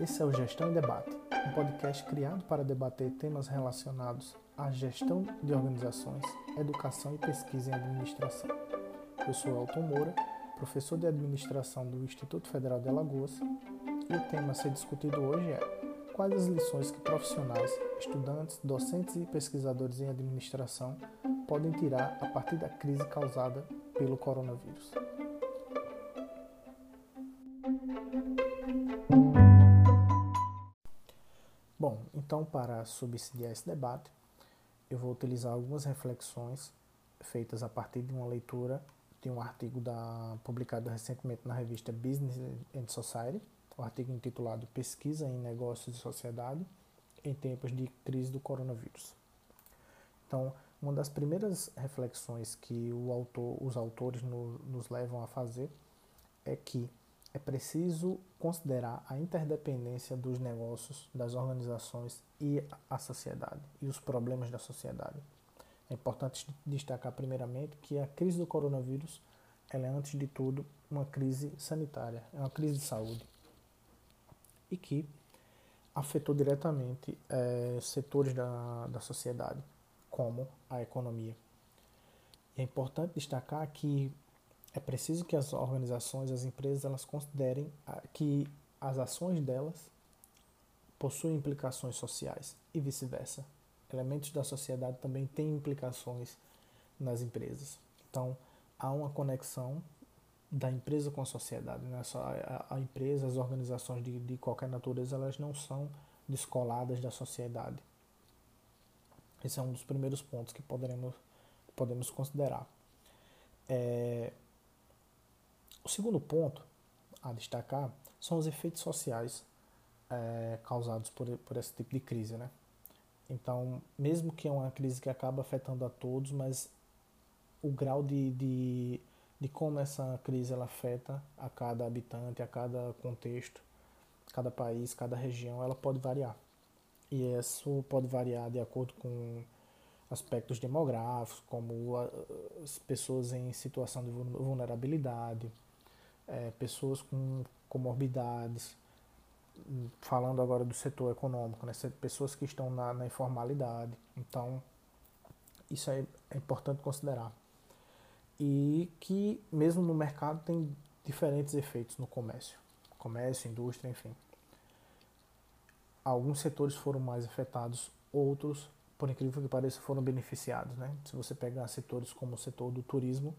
Esse é o Gestão em Debate, um podcast criado para debater temas relacionados à gestão de organizações, educação e pesquisa em administração. Eu sou Elton Moura, professor de administração do Instituto Federal de Alagoas, e o tema a ser discutido hoje é quais as lições que profissionais, estudantes, docentes e pesquisadores em administração podem tirar a partir da crise causada pelo coronavírus. Bom, então para subsidiar esse debate, eu vou utilizar algumas reflexões feitas a partir de uma leitura de um artigo da, publicado recentemente na revista Business and Society, o um artigo intitulado Pesquisa em Negócios e Sociedade em Tempos de Crise do Coronavírus. Então, uma das primeiras reflexões que autor, os autores no, nos levam a fazer é que é preciso considerar a interdependência dos negócios, das organizações e a sociedade e os problemas da sociedade. É importante destacar primeiramente que a crise do coronavírus ela é antes de tudo uma crise sanitária, é uma crise de saúde e que afetou diretamente é, setores da, da sociedade, como a economia. é importante destacar que é preciso que as organizações, as empresas, elas considerem que as ações delas possuem implicações sociais e vice-versa. Elementos da sociedade também têm implicações nas empresas. Então, há uma conexão da empresa com a sociedade. Né? A, empresa, as organizações de, de qualquer natureza, elas não são descoladas da sociedade. Esse é um dos primeiros pontos que poderemos, podemos considerar. É, o segundo ponto a destacar são os efeitos sociais é, causados por, por esse tipo de crise. Né? Então, mesmo que é uma crise que acaba afetando a todos, mas o grau de, de, de como essa crise ela afeta a cada habitante, a cada contexto, cada país, cada região, ela pode variar. E isso pode variar de acordo com aspectos demográficos, como as pessoas em situação de vulnerabilidade, é, pessoas com comorbidades, falando agora do setor econômico, né, pessoas que estão na, na informalidade. Então, isso é, é importante considerar. E que, mesmo no mercado, tem diferentes efeitos no comércio comércio, indústria, enfim. Alguns setores foram mais afetados, outros, por incrível que pareça, foram beneficiados. Né? Se você pegar setores como o setor do turismo,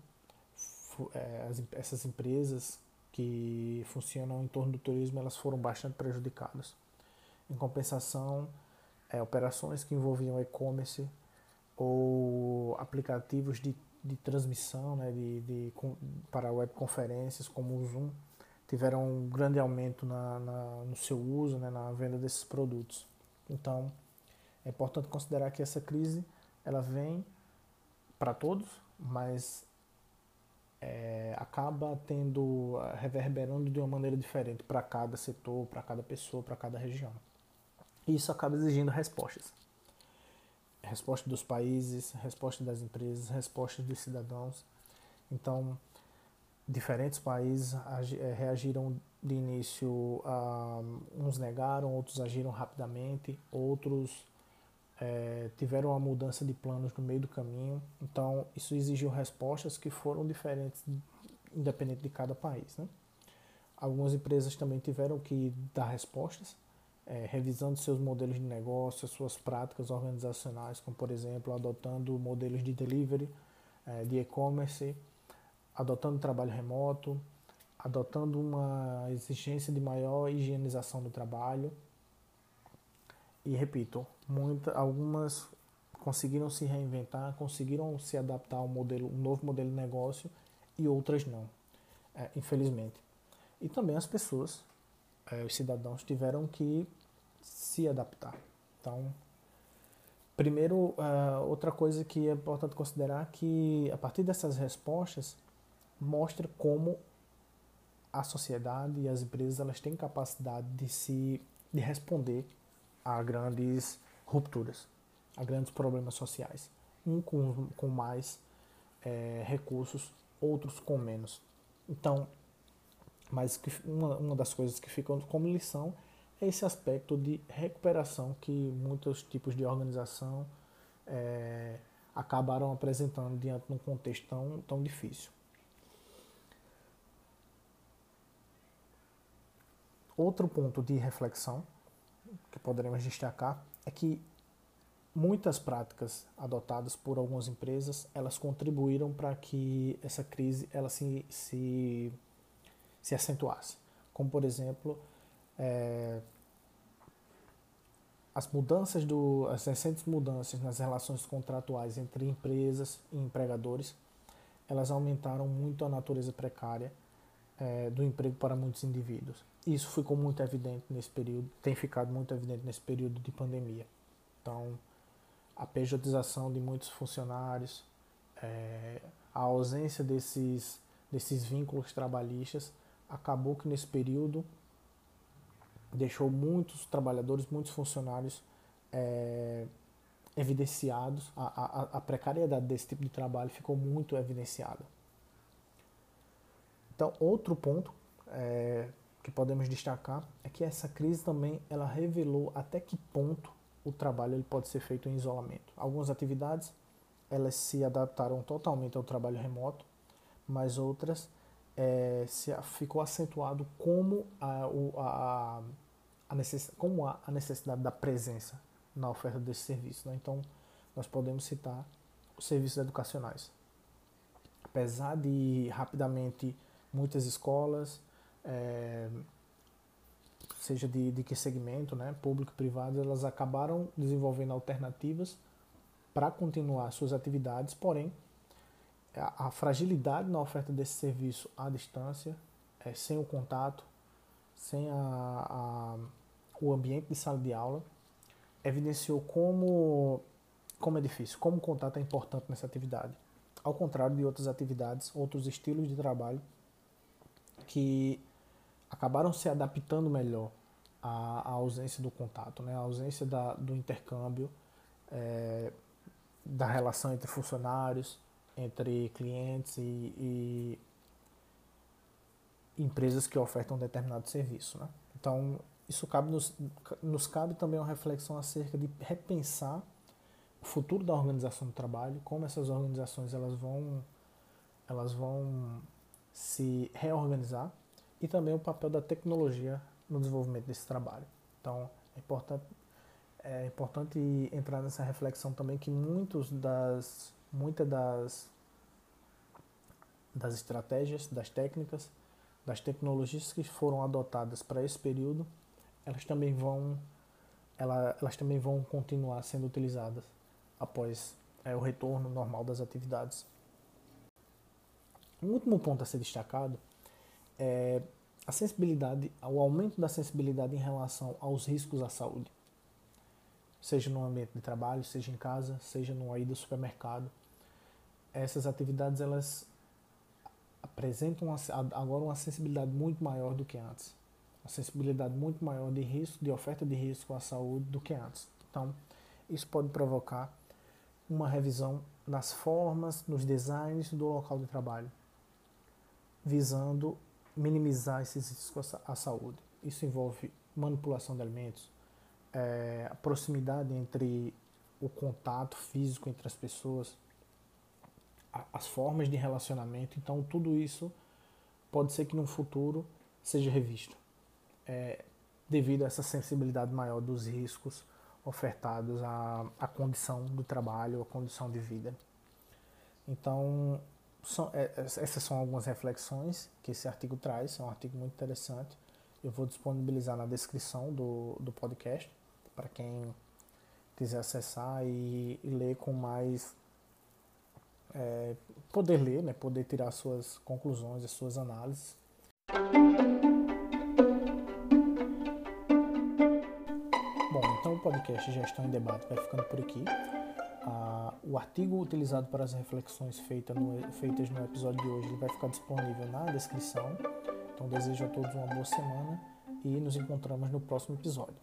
as, essas empresas que funcionam em torno do turismo elas foram bastante prejudicadas. Em compensação, é, operações que envolviam e-commerce ou aplicativos de, de transmissão né, de, de, para webconferências como o Zoom tiveram um grande aumento na, na, no seu uso, né, na venda desses produtos. Então, é importante considerar que essa crise ela vem para todos, mas é, acaba tendo, reverberando de uma maneira diferente para cada setor, para cada pessoa, para cada região. E isso acaba exigindo respostas. Resposta dos países, resposta das empresas, resposta dos cidadãos. Então, diferentes países é, reagiram de início, a, uns negaram, outros agiram rapidamente, outros é, tiveram uma mudança de planos no meio do caminho. Então, isso exigiu respostas que foram diferentes, independente de cada país. Né? Algumas empresas também tiveram que dar respostas, é, revisando seus modelos de negócio, suas práticas organizacionais, como, por exemplo, adotando modelos de delivery, é, de e-commerce, adotando trabalho remoto, adotando uma exigência de maior higienização do trabalho e repito, muita, algumas conseguiram se reinventar, conseguiram se adaptar ao modelo, um novo modelo de negócio e outras não, é, infelizmente. E também as pessoas, é, os cidadãos tiveram que se adaptar. Então, primeiro, uh, outra coisa que é importante considerar que a partir dessas respostas mostra como a sociedade e as empresas elas têm capacidade de se de responder a grandes rupturas, a grandes problemas sociais. Um com, com mais é, recursos, outros com menos. Então, mas uma, uma das coisas que ficam como lição é esse aspecto de recuperação que muitos tipos de organização é, acabaram apresentando diante de um contexto tão, tão difícil. Outro ponto de reflexão que poderemos destacar é que muitas práticas adotadas por algumas empresas elas contribuíram para que essa crise ela se, se, se acentuasse. Como por exemplo é, as mudanças do as recentes mudanças nas relações contratuais entre empresas e empregadores elas aumentaram muito a natureza precária é, do emprego para muitos indivíduos isso ficou muito evidente nesse período tem ficado muito evidente nesse período de pandemia então a pejotização de muitos funcionários é, a ausência desses desses vínculos trabalhistas acabou que nesse período deixou muitos trabalhadores, muitos funcionários é, evidenciados, a, a, a, precariedade desse tipo de trabalho ficou muito evidenciada. Então, outro ponto é, que podemos destacar é que essa crise também ela revelou até que ponto o trabalho ele pode ser feito em isolamento. Algumas atividades elas se adaptaram totalmente ao trabalho remoto, mas outras é, se, ficou acentuado como a, a, a, a necessidade da presença na oferta desse serviço. Né? Então, nós podemos citar os serviços educacionais. Apesar de rapidamente muitas escolas, é, seja de, de que segmento, né, público privado, elas acabaram desenvolvendo alternativas para continuar suas atividades, porém a, a fragilidade na oferta desse serviço à distância, é, sem o contato, sem a, a, o ambiente de sala de aula, evidenciou como, como é difícil, como o contato é importante nessa atividade. Ao contrário de outras atividades, outros estilos de trabalho que acabaram se adaptando melhor à, à ausência do contato, né? à ausência da, do intercâmbio, é, da relação entre funcionários, entre clientes e, e empresas que ofertam um determinado serviço. Né? Então, isso cabe nos, nos cabe também uma reflexão acerca de repensar o futuro da organização do trabalho, como essas organizações elas vão, elas vão se reorganizar e também o papel da tecnologia no desenvolvimento desse trabalho. Então, é importante, é importante entrar nessa reflexão também que muitos das muitas das, das estratégias, das técnicas, das tecnologias que foram adotadas para esse período, elas também vão ela, elas também vão continuar sendo utilizadas após é, o retorno normal das atividades. Um último ponto a ser destacado é a sensibilidade, o aumento da sensibilidade em relação aos riscos à saúde, seja no ambiente de trabalho, seja em casa, seja no ida ao supermercado essas atividades elas apresentam agora uma sensibilidade muito maior do que antes. Uma sensibilidade muito maior de risco, de oferta de risco à saúde do que antes. Então, isso pode provocar uma revisão nas formas, nos designs do local de trabalho, visando minimizar esses riscos à saúde. Isso envolve manipulação de alimentos, é, a proximidade entre o contato físico entre as pessoas, as formas de relacionamento. Então, tudo isso pode ser que no futuro seja revisto, é, devido a essa sensibilidade maior dos riscos ofertados à, à condição do trabalho, à condição de vida. Então, são, é, essas são algumas reflexões que esse artigo traz, é um artigo muito interessante. Eu vou disponibilizar na descrição do, do podcast para quem quiser acessar e, e ler com mais é, poder ler, né, poder tirar suas conclusões, as suas análises. Bom, então o podcast Gestão em Debate vai ficando por aqui. Ah, o artigo utilizado para as reflexões feita no, feitas no episódio de hoje vai ficar disponível na descrição. Então desejo a todos uma boa semana e nos encontramos no próximo episódio.